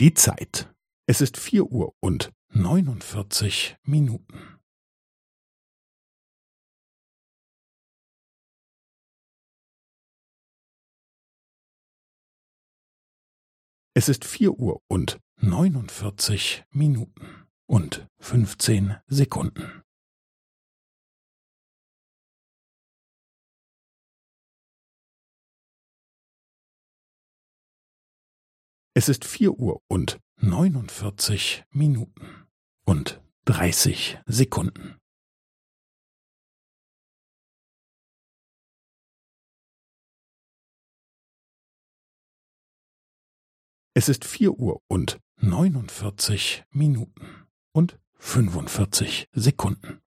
Die Zeit. Es ist vier Uhr und neunundvierzig Minuten. Es ist vier Uhr und neunundvierzig Minuten und fünfzehn Sekunden. Es ist vier Uhr und neunundvierzig Minuten und dreißig Sekunden. Es ist vier Uhr und neunundvierzig Minuten und fünfundvierzig Sekunden.